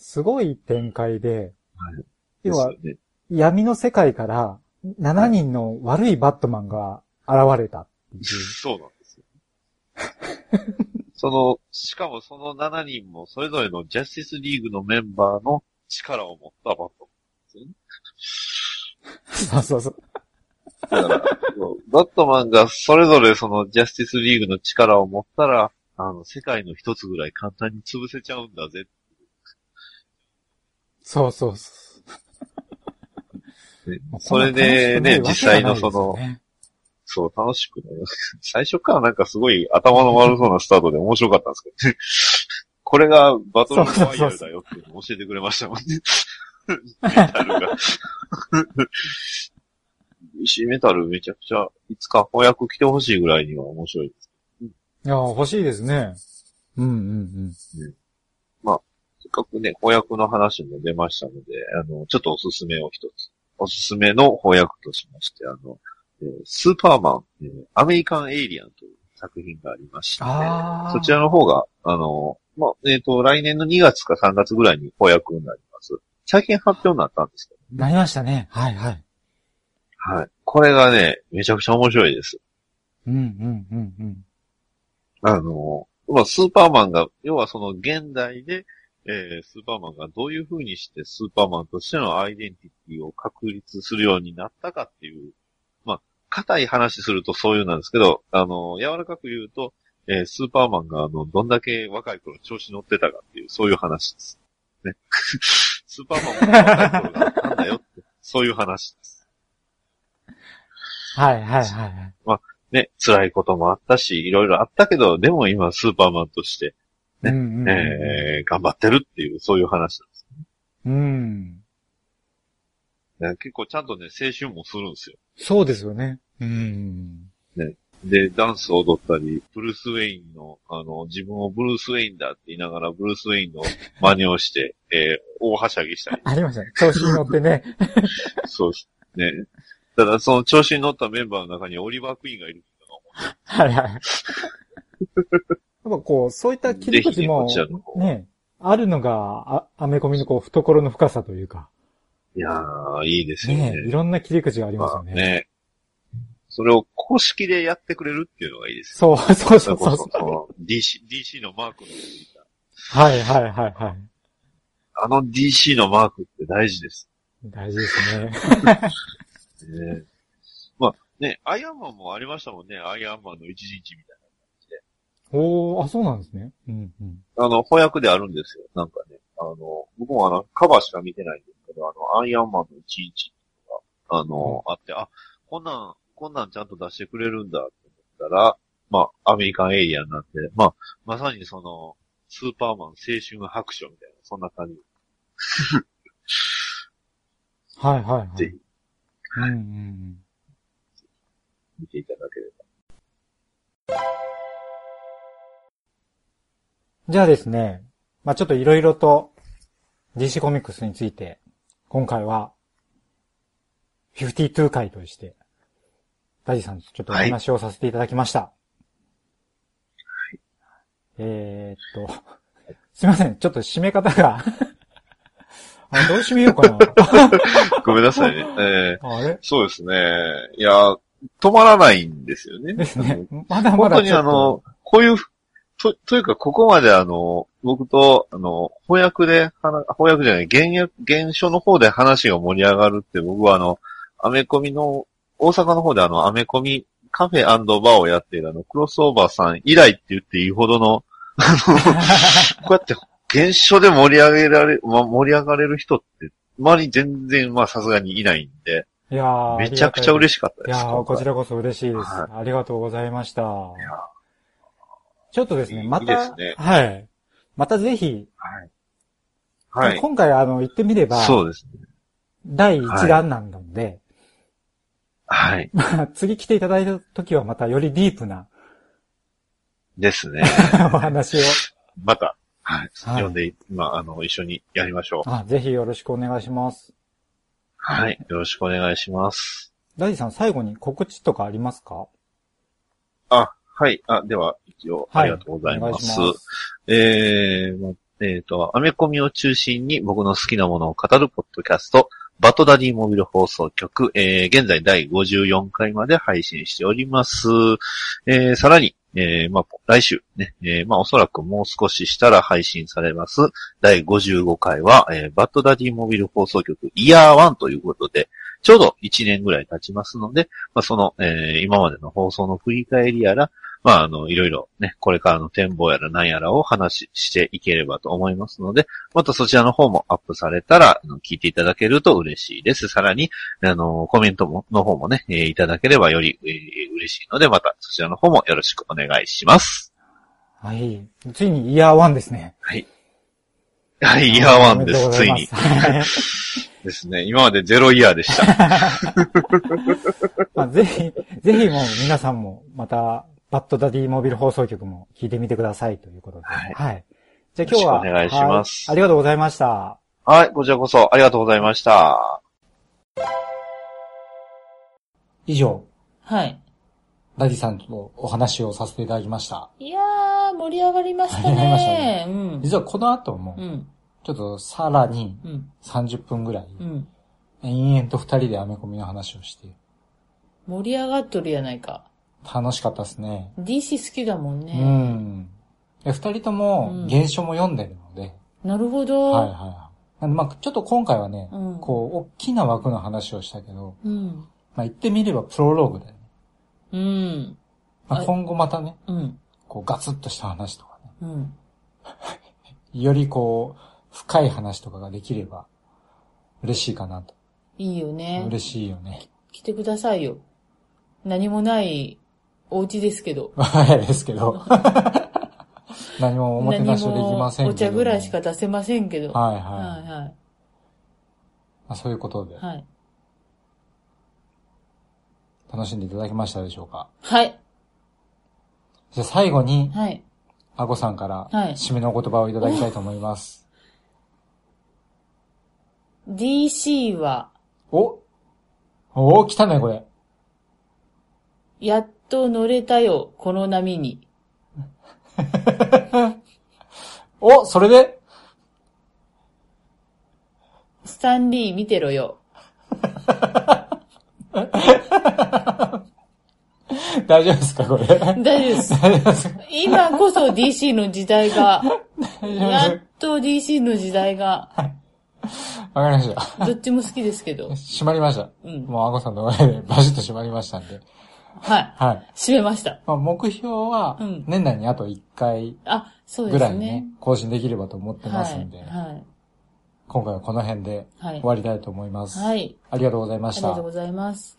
すごい展開で、はい要はね。闇の世界から7人の悪いバットマンが現れたっていう。そうなんですよ。その、しかもその7人もそれぞれのジャスティスリーグのメンバーの力を持ったバットマンですよね。そうそうそう。だから、バットマンがそれぞれそのジャスティスリーグの力を持ったら、あの、世界の一つぐらい簡単に潰せちゃうんだぜ。そうそうそねう。それでね、実際のその、ね、そう、楽しくなります。最初からなんかすごい頭の悪そうなスタートで面白かったんですけどね。これがバトルロワイヤルだよって教えてくれましたもんね。メタルが。DC メタルめちゃくちゃ、いつか翻訳来てほしいぐらいには面白いです。いや、欲しいですね。うんうんせっかくね、翻訳の話も出ましたので、あの、ちょっとおすすめを一つ。おすすめの翻訳としまして、あの、えースーパーマン、えーアメリカンエイリアンという作品がありまして、そちらの方が、あの、まあ、えっ、と、来年の2月か3月ぐらいに翻訳になります。最近発表になったんですけうん。なりましたね。はいはい。ど、はい。これがね、めちゃくちゃ面白いです。うんうんうんうん。あの、まあ、スーパーマンが、要はその現代で、えースーパーマンがどういう風にしてスーパーマンとしてのアイデンティティを確立するようになったかっていう、まあ、硬い話するとそういうなんですけど、あの、柔らかく言うと、えースーパーマンがあの、どんだけ若い頃調子乗ってたかっていう、そういう話です。ね。スーパーマンも若い頃があったんだよって、そういう話です。はいはいはいはい。ね、辛いこともあったし、いろいろあったけど、でも今スーパーマンとして、ねうんうんうんえー頑張ってるっていう、そういう話なんです。うん。ね結構ちゃんとね、青春もするんですよ。そうですよね。うん。で、ダンス踊ったり、ブルース・ウェインの、あの、自分をブルース・ウェインだって言いながら、ブルース・ウェインの真似をして、えー大はしゃぎしたり。ありましたね。調子に乗ってね。そうですね。ただ、その調子に乗ったメンバーの中にオリバー・クイーンがいるい はいはい。やっぱこう、そういった切り口もねあるのが、あ、アメコミのこう、懐の深さというか、いやー、いいですよね。ね、いろんな切り口がありますよね。まあね。それを公式でやってくれるっていうのがいいですそう、そうそうそそうう。その DC、DC のマークのついた。はいはいはいはい。あの DC のマークって大事です。大事ですね。ね。まあね、アイアンマンもありましたもんね。アイアンマンの一日みたいおー、あ、そうなんですね。うんうん。な。あの、翻訳であるんですよ。なんかね。あの、僕もあの、カバーしか見てないんですけど、あの、アイアンマンの一日が、あの、あって、あ、こんなん、こんなんちゃんと出してくれるんだって思ったら、まあ、アメリカンエイリアンなんて、まあ、まさにその、スーパーマン青春白書みたいな、そんな感じ。はいはいはい。ぜひうんうんうん。見ていただけれじゃあですね、まあちょっといろいろと DC コミックスについて、今回は、52回として、ダジさんとちょっとお話をさせていただきました。えーっと、すいません、ちょっと締め方が、あどう締めようかな。ば。ごめんなさいね。えーあれ？そうですね。いや、止まらないんですよね。ですね。まだま本当に。あの、こういう、と、というか、ここまであの、僕と、あの、翻訳で、話翻訳じゃない、原訳、原書の方で話が盛り上がるって、僕はあの、アメコミの、大阪の方であの、アメコミカフェバーをやっているあの、クロスオーバーさん以来って言っていいほどの、あの、こうやって原書で盛り上げられ、ま、盛り上がれる人って、周りに全然、まあさすがにいないんで、いやーめちゃくちゃ嬉ししかったです。いやこちらこそ嬉しいです。はありがとうございました。やちょっとですね、また、いいですねはい。またぜひ、はい。はい。今回あの、言ってみれば、そうですね。第一弾なんで、はい。まあ、次来ていただいた時はまたよりディープなですね。お話を、また、はい。はい呼んで、まあ、あの、一緒にやりましょう。あぜひよろしくお願いします。はい。よろしくお願いします。ダディさん、最後に告知とかありますか？あ、はい。あ、では、一応、はいありがとうございます。お願いしますえー、まえっ、と、アメコミを中心に僕の好きなものを語るポッドキャスト、バトダディモビル放送局、えー、現在第54回まで配信しております。えー、さらに、えー、まあ、来週ね、えー、まあ、おそらくもう少ししたら配信されます、第55回は、えー、バッドダディモビル放送局イヤー1ということで、ちょうど1年ぐらい経ちますので、まあ、その、えー、今までの放送の振り返りやら、まあ、あの、いろいろね、これからの展望やら何やらを話していければと思いますので、またそちらの方もアップされたら、聞いていただけると嬉しいです。さらに、あの、コメントも、の方もね、えーいただければより、えー嬉しいので、またそちらの方もよろしくお願いします。はい。ついにイヤーワンですね。はい。はい、イヤーワンです、ついに。ですね。今までゼロイヤーでした。まあ、ぜひ、ぜひもう皆さんもまた、バットダディモビル放送局も聞いてみてくださいということで。はいじゃあ今日は、よろしくお願いしますはいありがとうございました。はい、こちらこそありがとうございました。以上、はい。ダディさんとお話をさせていただきました。いやー、盛り上がりました盛り上がりましたね。うん。実はこの後もう、ん。ちょっとさらにうん。30分ぐらい、うん。延々と二人でアメコミの話をして、盛り上がっとるやないか。楽しかったですね。DC 好きだもんうね。ん。で二人ともうん原書も読んでるので、なるほど。はいはいはい。なんでまあちょっと今回はね、うんこう、大きな枠の話をしたけど、うん。まあ言ってみればプロローグだよね。うん。まあ、はい今後またね、うん。こうガツッとした話とかね、うん。よりこう、深い話とかができれば、嬉しいかなと。いいよね。嬉しいよね。来てくださいよ。何もないお家ですけど。はいですけど。何もおもてなしはできませんけど。何もお茶ぐらいしか出せませんけど。はいはいははい。あ、そういうことで、はい。楽しんでいただけましたでしょうか？はい。じゃあ最後に、はい。あこさんから、はい締めのお言葉をいただきたいと思います。DC は、お？お来たね、これ。やっと乗れたよ、この波に。おそれで？スタンリー見てろよ。大丈夫ですか、これ？大丈夫です。今こそ DC の時代が、やっと DC の時代が、わかりました。どっちも好きですけど。閉まりました。うんもうあこさんのおかげでバシッと閉まりましたんで。はい。はい。閉めました。まあ、目標はうん、年内にあと1回あ、そうぐですねらいね。、更新できればと思ってはい。ますんで、はい。今回はこの辺ではい終わりたいと思います。はい。ありがとうございましたありがとう。ございます。